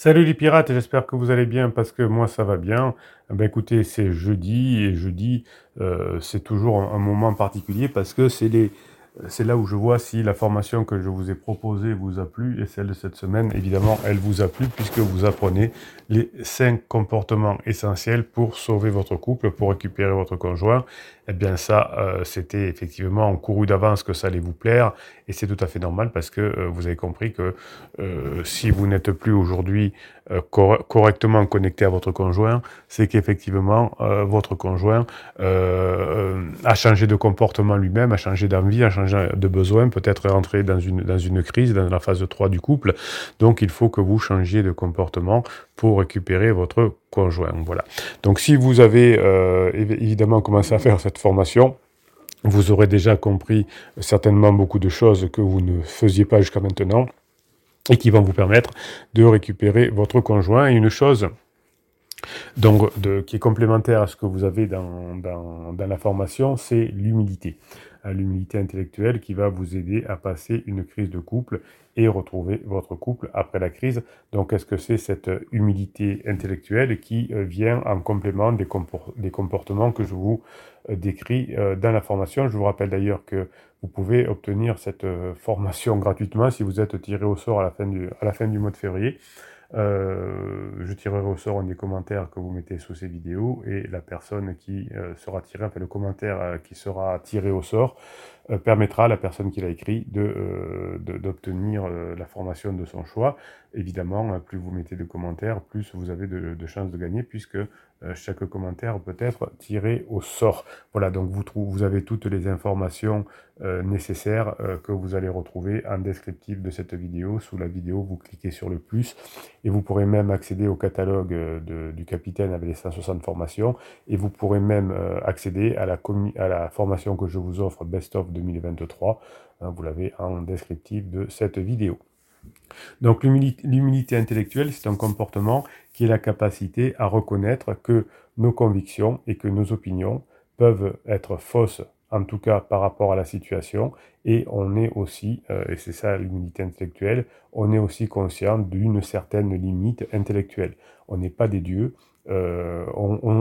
Salut les pirates, j'espère que vous allez bien parce que moi ça va bien. Ben écoutez, c'est jeudi et jeudi euh, c'est toujours un, un moment particulier parce que c'est les c'est là où je vois si la formation que je vous ai proposée vous a plu et celle de cette semaine, évidemment, elle vous a plu puisque vous apprenez les cinq comportements essentiels pour sauver votre couple, pour récupérer votre conjoint. Eh bien ça, euh, c'était effectivement en couru d'avance que ça allait vous plaire et c'est tout à fait normal parce que euh, vous avez compris que euh, si vous n'êtes plus aujourd'hui correctement connecté à votre conjoint, c'est qu'effectivement votre conjoint a changé de comportement lui-même, a changé d'envie, a changé de besoin, peut-être rentrer dans une, dans une crise, dans la phase 3 du couple. Donc il faut que vous changiez de comportement pour récupérer votre conjoint. Voilà. Donc si vous avez euh, évidemment commencé à faire cette formation, vous aurez déjà compris certainement beaucoup de choses que vous ne faisiez pas jusqu'à maintenant et qui vont vous permettre de récupérer votre conjoint. Et une chose donc, qui est complémentaire à ce que vous avez dans, dans, dans la formation, c'est l'humilité à l'humilité intellectuelle qui va vous aider à passer une crise de couple et retrouver votre couple après la crise. Donc, est-ce que c'est cette humilité intellectuelle qui euh, vient en complément des, comportements que je vous euh, décris euh, dans la formation? Je vous rappelle d'ailleurs que vous pouvez obtenir cette formation gratuitement si vous êtes tiré au sort à la fin du, à la fin du mois de février. Euh, je tirerai au sort un des commentaires que vous mettez sous ces vidéos et la personne qui euh, sera tirée, enfin le commentaire euh, qui sera tiré au sort, permettra à la personne qui l'a écrit d'obtenir la formation de son choix. Évidemment, plus vous mettez de commentaires, plus vous avez de, chances de gagner puisque chaque commentaire peut être tiré au sort. Voilà, donc vous, trouvez, vous avez toutes les informations euh, nécessaires euh, que vous allez retrouver en descriptif de cette vidéo. Sous la vidéo, vous cliquez sur le plus et vous pourrez même accéder au catalogue du capitaine avec les 160 formations et vous pourrez même accéder à la, à la formation que je vous offre Best of 2023. Hein, vous l'avez en descriptif de cette vidéo. Donc l'humilité intellectuelle, c'est un comportement qui est la capacité à reconnaître que nos convictions et que nos opinions peuvent être fausses, en tout cas par rapport à la situation, et on est aussi, euh, et c'est ça l'humilité intellectuelle, on est aussi conscient d'une certaine limite intellectuelle. On n'est pas des dieux, euh,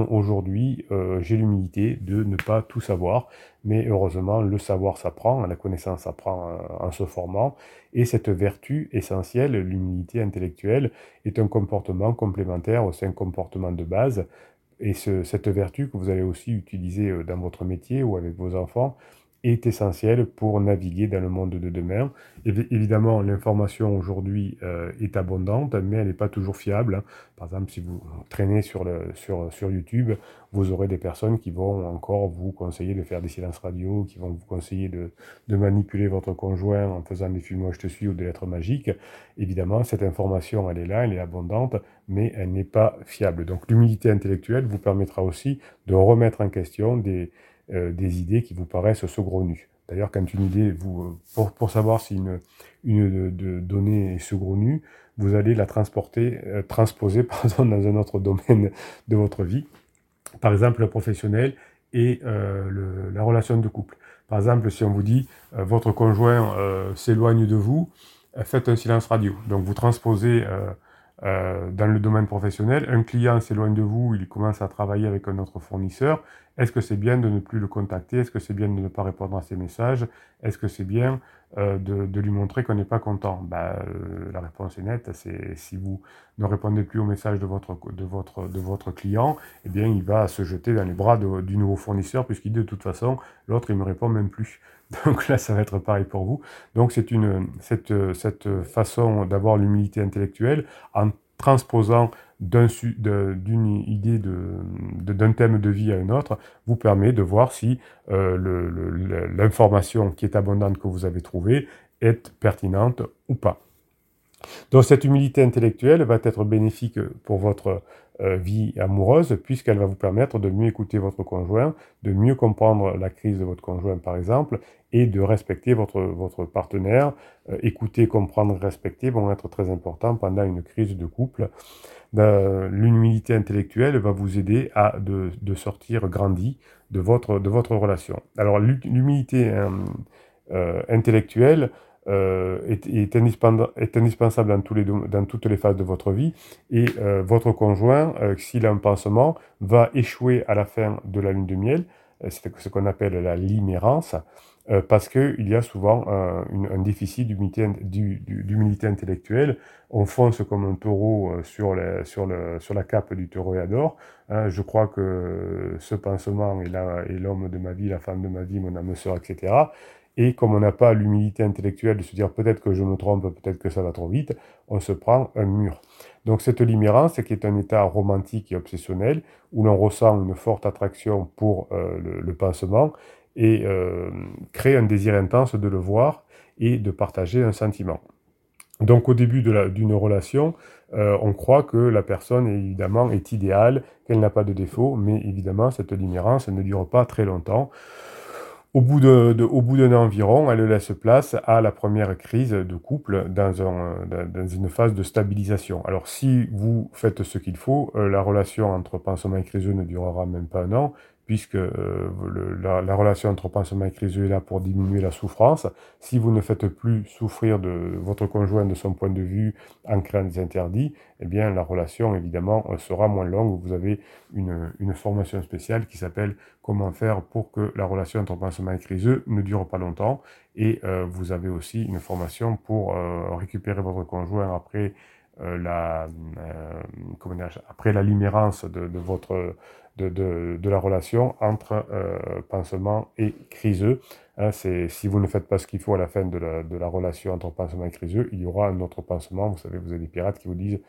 Aujourd'hui, euh, j'ai l'humilité de ne pas tout savoir, mais heureusement, le savoir s'apprend, la connaissance s'apprend euh, en se formant, et cette vertu essentielle, l'humilité intellectuelle, est un comportement complémentaire aux cinq comportements de base, et ce, cette vertu que vous allez aussi utiliser dans votre métier ou avec vos enfants, est essentiel pour naviguer dans le monde de demain. évidemment, l'information aujourd'hui euh, est abondante, mais elle n'est pas toujours fiable. Hein. Par exemple, si vous traînez sur, le, sur, sur YouTube, vous aurez des personnes qui vont encore vous conseiller de faire des silences radio, qui vont vous conseiller de, de manipuler votre conjoint en faisant des films je te suis ou des lettres magiques. Évidemment, cette information, elle est là, elle est abondante, mais elle n'est pas fiable. Donc l'humilité intellectuelle vous permettra aussi de remettre en question des euh, des idées qui vous paraissent saugrenues. D'ailleurs, quand une idée, vous, euh, pour, pour savoir si une, une de, donnée est saugrenue, vous allez la transporter, euh, transposer pardon, dans un autre domaine de votre vie. Par exemple, le professionnel et le, la relation de couple. Par exemple, si on vous dit votre conjoint s'éloigne de vous, faites un silence radio. Donc vous transposez euh, dans le domaine professionnel, un client s'éloigne de vous, il commence à travailler avec un autre fournisseur. Est-ce que c'est bien de ne plus le contacter? Est-ce que c'est bien de ne pas répondre à ses messages? Est-ce que c'est bien euh, de, de, lui montrer qu'on n'est pas content bah, euh, La réponse est nette, c'est si vous ne répondez plus aux messages de votre, de votre, de votre client, eh bien il va se jeter dans les bras du nouveau fournisseur puisqu'il dit de toute façon, l'autre il me répond même plus. Donc là, ça va être pareil pour vous. Donc c'est une cette, cette façon d'avoir l'humilité intellectuelle en transposant d'une idée d'un de, thème de vie à un autre, vous permet de voir si euh, l'information qui est abondante que vous avez trouvée est pertinente ou pas. Donc cette humilité intellectuelle va être bénéfique pour votre euh, vie amoureuse, puisqu'elle va vous permettre de mieux écouter votre conjoint, de mieux comprendre la crise de votre conjoint par exemple, et de respecter votre, votre partenaire. Euh, écouter, comprendre, respecter vont être très importants pendant une crise de couple. Ben, l'humilité intellectuelle va vous aider à de, sortir grandi de votre, de votre relation. Alors l'humilité euh, intellectuelle est, indispensable dans, tous les, dans, toutes les phases de votre vie. Et votre conjoint, s'il a un pansement, va échouer à la fin de la lune de miel. C'est ce qu'on appelle la limérance. Euh, parce qu'il y a souvent un, un déficit d'humilité intellectuelle. On fonce comme un taureau euh, sur, les, sur, le, sur la cape du taureau Hein, je crois que ce pansement est l'homme de ma vie, la femme de ma vie, mon âme sœur, etc. Et comme on n'a pas l'humilité intellectuelle de se dire peut-être que je me trompe, peut-être que ça va trop vite, on se prend un mur. Donc cette limérance, qui est un état romantique et obsessionnel, où l'on ressent une forte attraction pour euh, le, le, pansement, et euh, créer un désir intense de le voir et de partager un sentiment. Donc au début d'une relation, euh, on croit que la personne évidemment est idéale, qu'elle n'a pas de défaut, mais évidemment cette lignérance ne dure pas très longtemps. Au bout d'un de, an environ, elle laisse place à la première crise de couple dans une phase de stabilisation. Alors si vous faites ce qu'il faut, euh, la relation entre pansement et criseux ne durera même pas un an, puisque euh, la, relation entre pansement et criseux est là pour diminuer la souffrance. Si vous ne faites plus souffrir de votre conjoint de son point de vue en créant des interdits, eh bien la relation évidemment sera moins longue. Vous avez une, formation spéciale qui s'appelle Comment faire pour que la relation entre pansement et criseux ne dure pas longtemps. Et euh, vous avez aussi une formation pour euh, récupérer votre conjoint après la, après la limérance de, de votre de, de, la relation entre euh, pansement et criseux. Hein, si vous ne faites pas ce qu'il faut à la fin de la, de la, relation entre pansement et criseux, il y aura un autre pansement. Vous savez, vous avez des pirates qui vous disent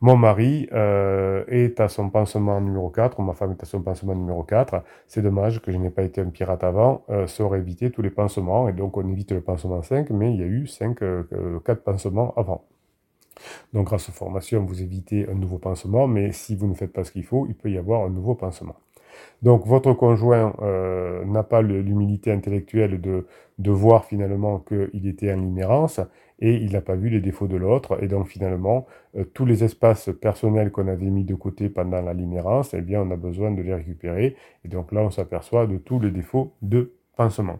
mon mari euh, est à son pansement numéro 4, ma femme est à son pansement numéro 4. C'est dommage que je n'ai pas été un pirate avant, euh, ça aurait évité tous les pansements, et donc on évite le pansement 5, mais il y a eu 5, 4 pansements avant. Donc grâce aux formations, vous évitez un nouveau pansement, mais si vous ne faites pas ce qu'il faut, il peut y avoir un nouveau pansement. Donc votre conjoint euh, n'a pas l'humilité intellectuelle de, voir finalement qu'il était en limérance et il n'a pas vu les défauts de l'autre. Et donc finalement, euh, tous les espaces personnels qu'on avait mis de côté pendant la limérance, eh bien on a besoin de les récupérer. Et donc là, on s'aperçoit de tous les défauts de pansement.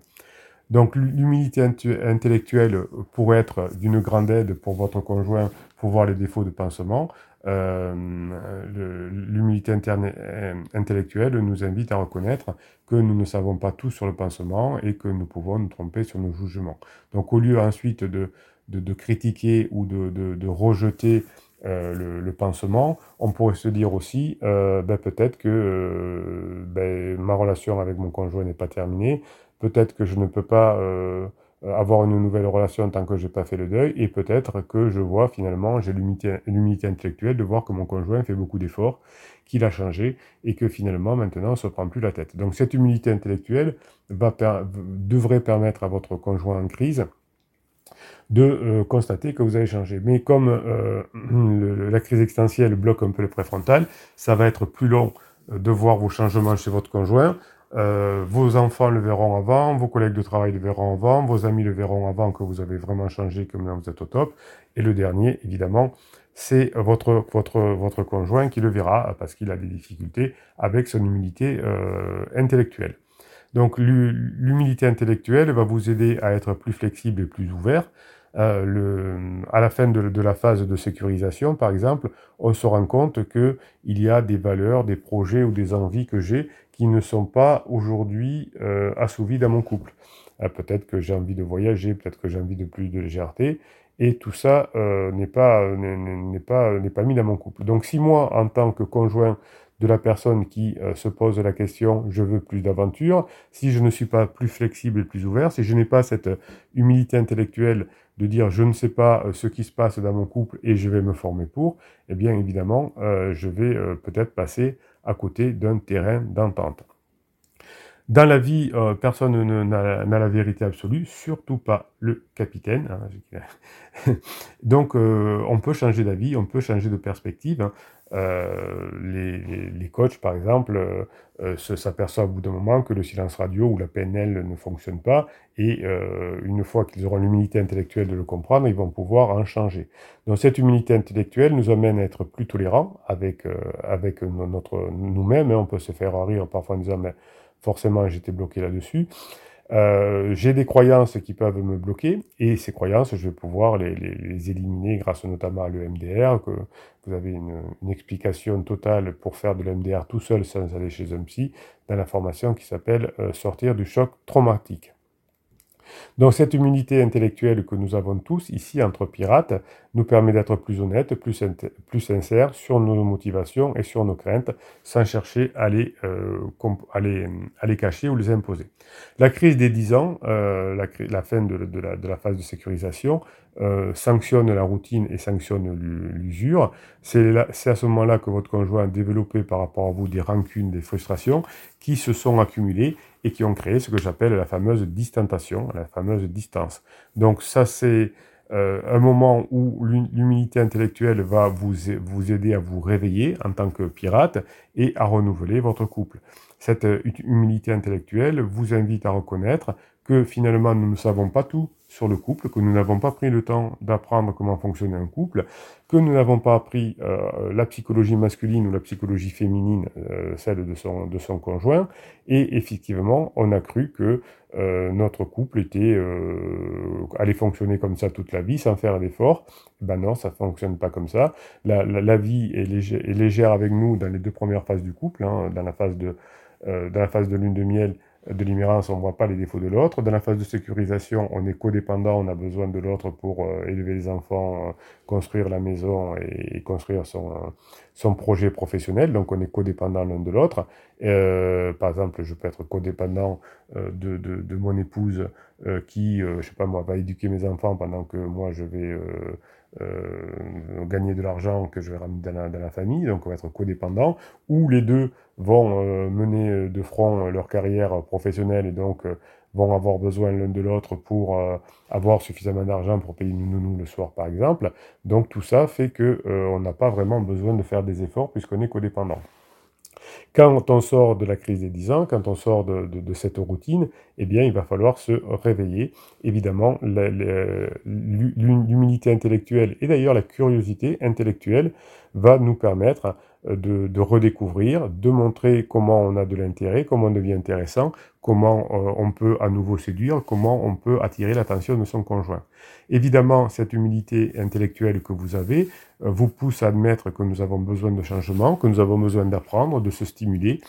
Donc l'humilité intellectuelle pourrait être d'une grande aide pour votre conjoint pour voir les défauts de pansement. Euh, l'humilité euh, intellectuelle nous invite à reconnaître que nous ne savons pas tout sur le pansement et que nous pouvons nous tromper sur nos jugements. Donc au lieu ensuite de, de, critiquer ou de, de rejeter euh, le, le, pansement, on pourrait se dire aussi, ben, peut-être que ben, ma relation avec mon conjoint n'est pas terminée, peut-être que je ne peux pas avoir une nouvelle relation tant que je n'ai pas fait le deuil, et peut-être que je vois finalement, j'ai l'humilité intellectuelle de voir que mon conjoint fait beaucoup d'efforts, qu'il a changé, et que finalement maintenant on ne se prend plus la tête. Donc cette humilité intellectuelle devrait permettre à votre conjoint en crise de euh, constater que vous avez changé. Mais comme euh, la crise existentielle bloque un peu le préfrontal, ça va être plus long euh, de voir vos changements chez votre conjoint. Vos enfants le verront avant, vos collègues de travail le verront avant, vos amis le verront avant que vous avez vraiment changé, que maintenant vous êtes au top. Et le dernier, évidemment, c'est votre, votre, votre conjoint qui le verra parce qu'il a des difficultés avec son humilité intellectuelle. Donc l'humilité intellectuelle va vous aider à être plus flexible et plus ouvert. Euh, le, à la fin de, de, la phase de sécurisation, par exemple, on se rend compte qu'il y a des valeurs, des projets ou des envies que j'ai ne sont pas aujourd'hui euh, assouvis dans mon couple. Euh, peut-être que j'ai envie de voyager, peut-être que j'ai envie de plus de légèreté, et tout ça euh, n'est pas, n'est pas, n'est pas mis dans mon couple. Donc si moi, en tant que conjoint, de la personne qui euh, se pose la question je veux plus d'aventure, si je ne suis pas plus flexible et plus ouvert, si je n'ai pas cette humilité intellectuelle de dire je ne sais pas euh, ce qui se passe dans mon couple et je vais me former pour, eh bien évidemment, euh, je vais peut-être passer à côté d'un terrain d'entente. Dans la vie, personne n'a la vérité absolue, surtout pas le capitaine. Hein, Donc, on peut changer d'avis, on peut changer de perspective. Hein. Euh, les, coachs, par exemple, euh, euh, s'aperçoivent au bout d'un moment que le silence radio ou la PNL ne fonctionne pas, et une fois qu'ils auront l'humilité intellectuelle de le comprendre, ils vont pouvoir en changer. Donc cette humilité intellectuelle nous amène à être plus tolérants avec, avec notre, nous-mêmes. Hein. On peut se faire rire parfois en disant, mais forcément j'étais bloqué là-dessus. Euh, j'ai des croyances qui peuvent me bloquer et ces croyances, je vais pouvoir les, éliminer grâce notamment à l'EMDR, que vous avez une, une, explication totale pour faire de l'EMDR tout seul sans aller chez un psy dans la formation qui s'appelle euh, Sortir du choc traumatique. Donc cette humilité intellectuelle que nous avons tous ici entre pirates nous permet d'être plus honnêtes, plus, sincères sur nos motivations et sur nos craintes, sans chercher à les, euh, cacher ou les imposer. La crise des 10 ans, euh, la, fin de, de, la, de, la, phase de sécurisation, euh, sanctionne la routine et sanctionne l'usure. C'est à ce moment-là que votre conjoint a développé par rapport à vous des rancunes, des frustrations qui se sont accumulées et qui ont créé ce que j'appelle la fameuse distantation, la fameuse distance. Donc ça, c'est euh, un moment où l'humilité intellectuelle va vous, vous aider à vous réveiller en tant que pirate et à renouveler votre couple. Cette humilité intellectuelle vous invite à reconnaître que finalement nous ne savons pas tout sur le couple, que nous n'avons pas pris le temps d'apprendre comment fonctionne un couple, que nous n'avons pas appris euh, la psychologie masculine ou la psychologie féminine, euh, celle de son, de son conjoint, et effectivement, on a cru que euh, notre couple était allait fonctionner comme ça toute la vie sans faire d'efforts. Ben non, ça fonctionne pas comme ça. La, la, vie est, légère, est, légère avec nous dans les deux premières phases du couple, hein, dans la phase de dans la phase de lune de miel de l'immérence, on ne voit pas les défauts de l'autre. Dans la phase de sécurisation, on est codépendant, on a besoin de l'autre pour euh, élever les enfants, euh, construire la maison et, construire son, euh, son projet professionnel. Donc on est codépendant l'un de l'autre. par exemple, je peux être codépendant de, de, de, mon épouse qui, je sais pas moi, va éduquer mes enfants pendant que moi je vais euh, gagner de l'argent que je vais ramener dans la, famille, donc on va être codépendant, ou les deux vont euh, mener de front leur carrière professionnelle et donc euh, vont avoir besoin l'un de l'autre pour avoir suffisamment d'argent pour payer une nounou le soir par exemple. Donc tout ça fait que on n'a pas vraiment besoin de faire des efforts puisqu'on est codépendant. Quand on sort de la crise des 10 ans, quand on sort de, cette routine, eh bien, il va falloir se réveiller. Évidemment, l'humilité intellectuelle et d'ailleurs la curiosité intellectuelle va nous permettre euh, de, redécouvrir, de montrer comment on a de l'intérêt, comment on devient intéressant, comment euh, on peut à nouveau séduire, comment on peut attirer l'attention de son conjoint. Évidemment, cette humilité intellectuelle que vous avez euh, vous pousse à admettre que nous avons besoin de changement, que nous avons besoin d'apprendre, de se stimuler,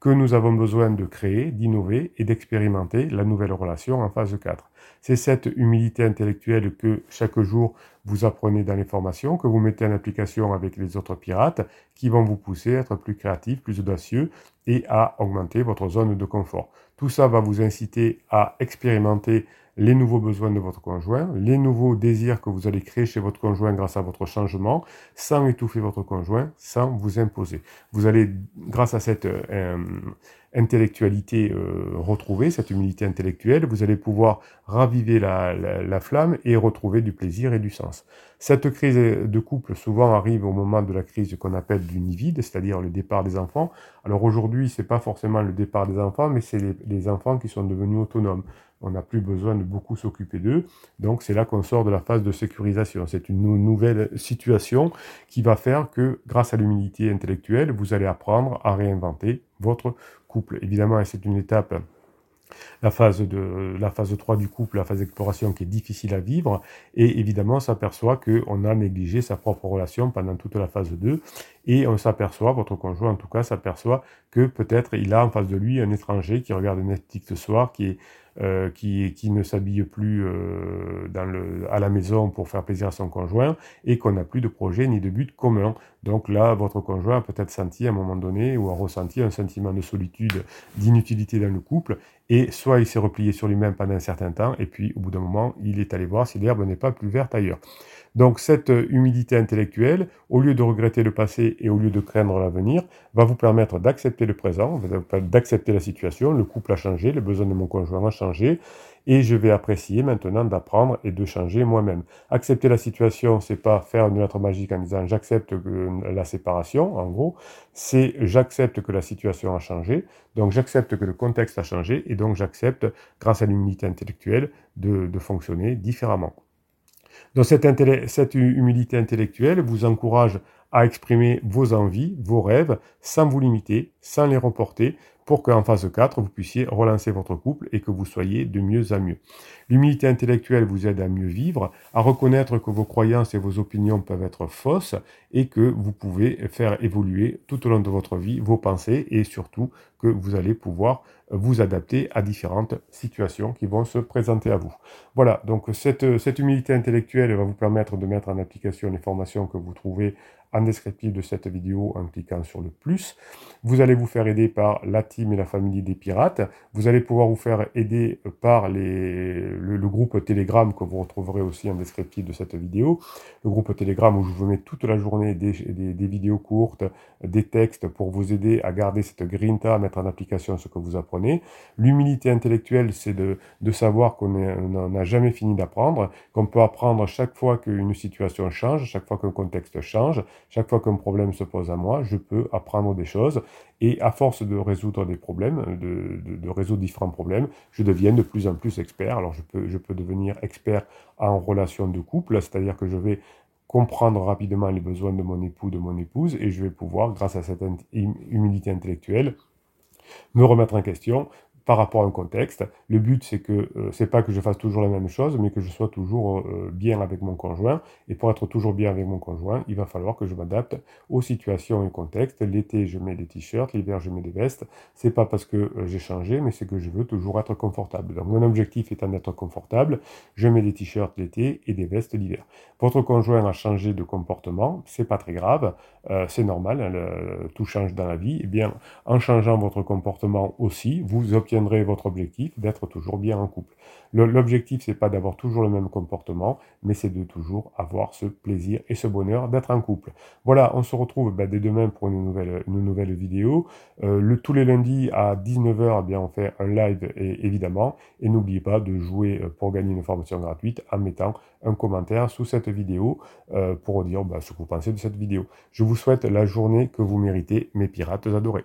que nous avons besoin de créer, d'innover et d'expérimenter la nouvelle relation en phase 4. C'est cette humilité intellectuelle que chaque jour vous apprenez dans les formations, que vous mettez en application avec les autres pirates, qui vont vous pousser à être plus créatif, plus audacieux et à augmenter votre zone de confort. Tout ça va vous inciter à expérimenter les nouveaux besoins de votre conjoint, les nouveaux désirs que vous allez créer chez votre conjoint grâce à votre changement, sans étouffer votre conjoint, sans vous imposer. Vous allez, grâce à cette euh, intellectualité euh, retrouvée, cette humilité intellectuelle, vous allez pouvoir raviver la, la, flamme et retrouver du plaisir et du sens. Cette crise de couple souvent arrive au moment de la crise qu'on appelle du nid vide, c'est-à-dire le départ des enfants. Alors aujourd'hui, c'est pas forcément le départ des enfants, mais c'est les, les enfants qui sont devenus autonomes on n'a plus besoin de beaucoup s'occuper d'eux. Donc c'est là qu'on sort de la phase de sécurisation. C'est une nouvelle situation qui va faire que grâce à l'humilité intellectuelle, vous allez apprendre à réinventer votre couple. Évidemment, c'est une étape la phase, de, la phase 3 du couple, la phase d'exploration qui est difficile à vivre, et évidemment on s'aperçoit qu'on a négligé sa propre relation pendant toute la phase 2, et on s'aperçoit, votre conjoint en tout cas s'aperçoit que peut-être il a en face de lui un étranger qui regarde Netflix ce soir, qui euh, qui, qui, ne s'habille plus euh, à la maison pour faire plaisir à son conjoint et qu'on n'a plus de projet ni de but commun. Donc là, votre conjoint a peut-être senti à un moment donné ou a ressenti un sentiment de solitude, d'inutilité dans le couple et soit il s'est replié sur lui-même pendant un certain temps et puis au bout d'un moment, il est allé voir si l'herbe n'est pas plus verte ailleurs. Donc cette humilité intellectuelle, au lieu de regretter le passé et au lieu de craindre l'avenir, va vous permettre d'accepter le présent, d'accepter la situation, le couple a changé, les besoins de mon conjoint ont changé, et je vais apprécier maintenant d'apprendre et de changer moi-même. Accepter la situation, c'est pas faire une lettre magique en disant j'accepte la séparation, en gros, c'est j'accepte que la situation a changé, donc j'accepte que le contexte a changé, et donc j'accepte, grâce à l'humilité intellectuelle, de fonctionner différemment. Donc cette, humilité intellectuelle vous encourage à exprimer vos envies, vos rêves, sans vous limiter, sans les reporter, pour qu'en phase 4, vous puissiez relancer votre couple et que vous soyez de mieux à mieux. L'humilité intellectuelle vous aide à mieux vivre, à reconnaître que vos croyances et vos opinions peuvent être fausses et que vous pouvez faire évoluer tout au long de votre vie vos pensées et surtout que vous allez pouvoir vous adapter à différentes situations qui vont se présenter à vous. Voilà, donc cette, cette humilité intellectuelle va vous permettre de mettre en application les formations que vous trouvez en descriptif de cette vidéo en cliquant sur le plus. Vous allez vous faire aider par la team et la famille des pirates. Vous allez pouvoir vous faire aider par les, le, groupe Telegram que vous retrouverez aussi en descriptif de cette vidéo. Le groupe Telegram où je vous mets toute la journée des, des, vidéos courtes, des textes pour vous aider à garder cette grinta, à mettre en application ce que vous apprenez. L'humilité intellectuelle, c'est de, savoir qu'on n'a jamais fini d'apprendre, qu'on peut apprendre chaque fois qu'une situation change, chaque fois qu'un contexte change, chaque fois qu'un problème se pose à moi, je peux apprendre des choses. Et à force de résoudre des problèmes, de, résoudre différents problèmes, je deviens de plus en plus expert. Alors je peux, je peux devenir expert en relation de couple, c'est-à-dire que je vais comprendre rapidement les besoins de mon époux, de mon épouse, et je vais pouvoir, grâce à cette humilité intellectuelle, me remettre en question, par rapport à un contexte. Le but, c'est que euh, c'est pas que je fasse toujours la même chose, mais que je sois toujours euh, bien avec mon conjoint. Et pour être toujours bien avec mon conjoint, il va falloir que je m'adapte aux situations et au contexte. L'été, je mets des t-shirts, l'hiver, je mets des vestes. C'est pas parce que euh, j'ai changé, mais c'est que je veux toujours être confortable. Donc mon objectif étant d'être confortable, je mets des t-shirts l'été et des vestes l'hiver. Votre conjoint a changé de comportement, c'est pas très grave, c'est normal, hein, tout change dans la vie. Et eh bien, en changeant votre comportement aussi, vous obtiendrez votre objectif d'être toujours bien en couple. L'objectif, c'est pas d'avoir toujours le même comportement, mais c'est de toujours avoir ce plaisir et ce bonheur d'être en couple. Voilà, on se retrouve bah, dès demain pour une nouvelle, nouvelle vidéo. Euh, le, tous les lundis à 19h, eh bien, on fait un live et, évidemment. Et n'oubliez pas de jouer euh, pour gagner une formation gratuite en mettant un commentaire sous cette vidéo euh, pour dire bah, ce que vous pensez de cette vidéo. Je vous souhaite la journée que vous méritez, mes pirates adorés.